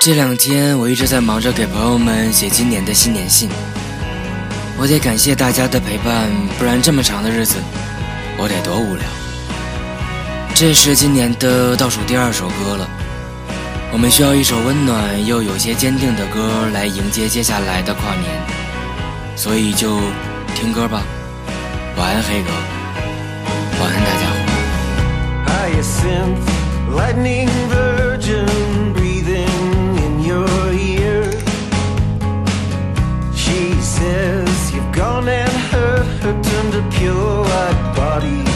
这两天我一直在忙着给朋友们写今年的新年信，我得感谢大家的陪伴，不然这么长的日子，我得多无聊。这是今年的倒数第二首歌了，我们需要一首温暖又有些坚定的歌来迎接接下来的跨年，所以就听歌吧。晚安，黑哥。晚安，大家伙。Pure white body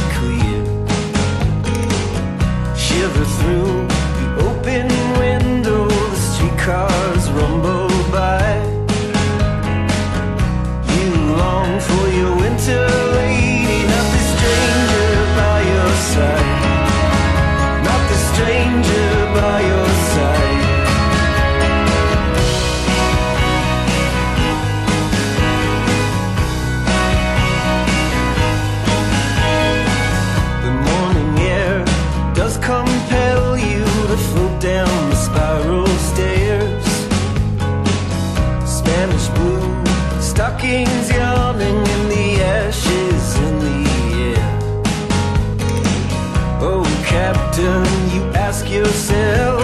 Captain, you ask yourself,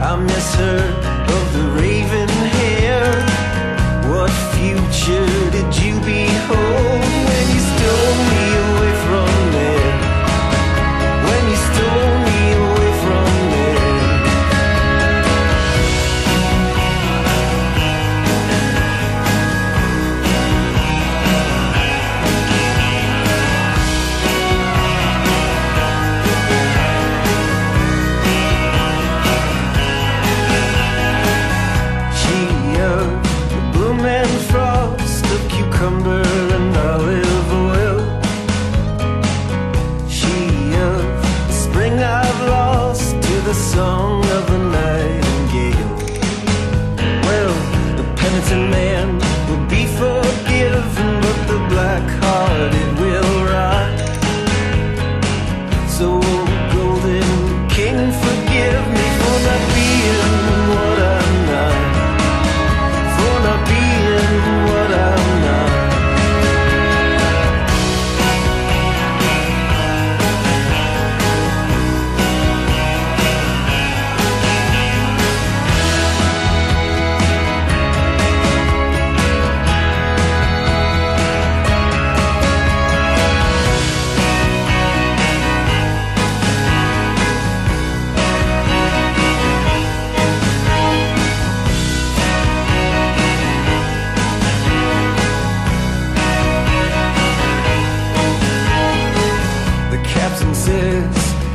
I miss her the song of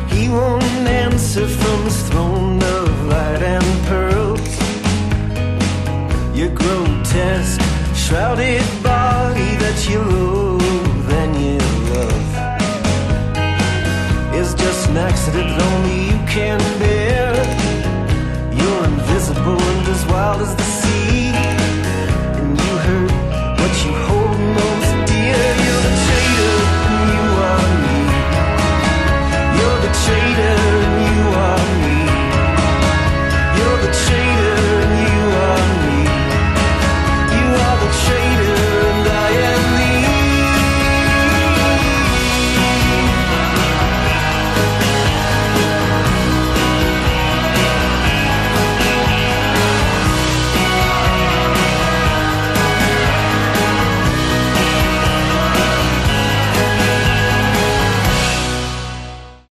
he won't answer from his throne of light and pearls. Your grotesque, shrouded body that you loathe and you love is just an accident only you can bear. You're invisible and as wild as the sea.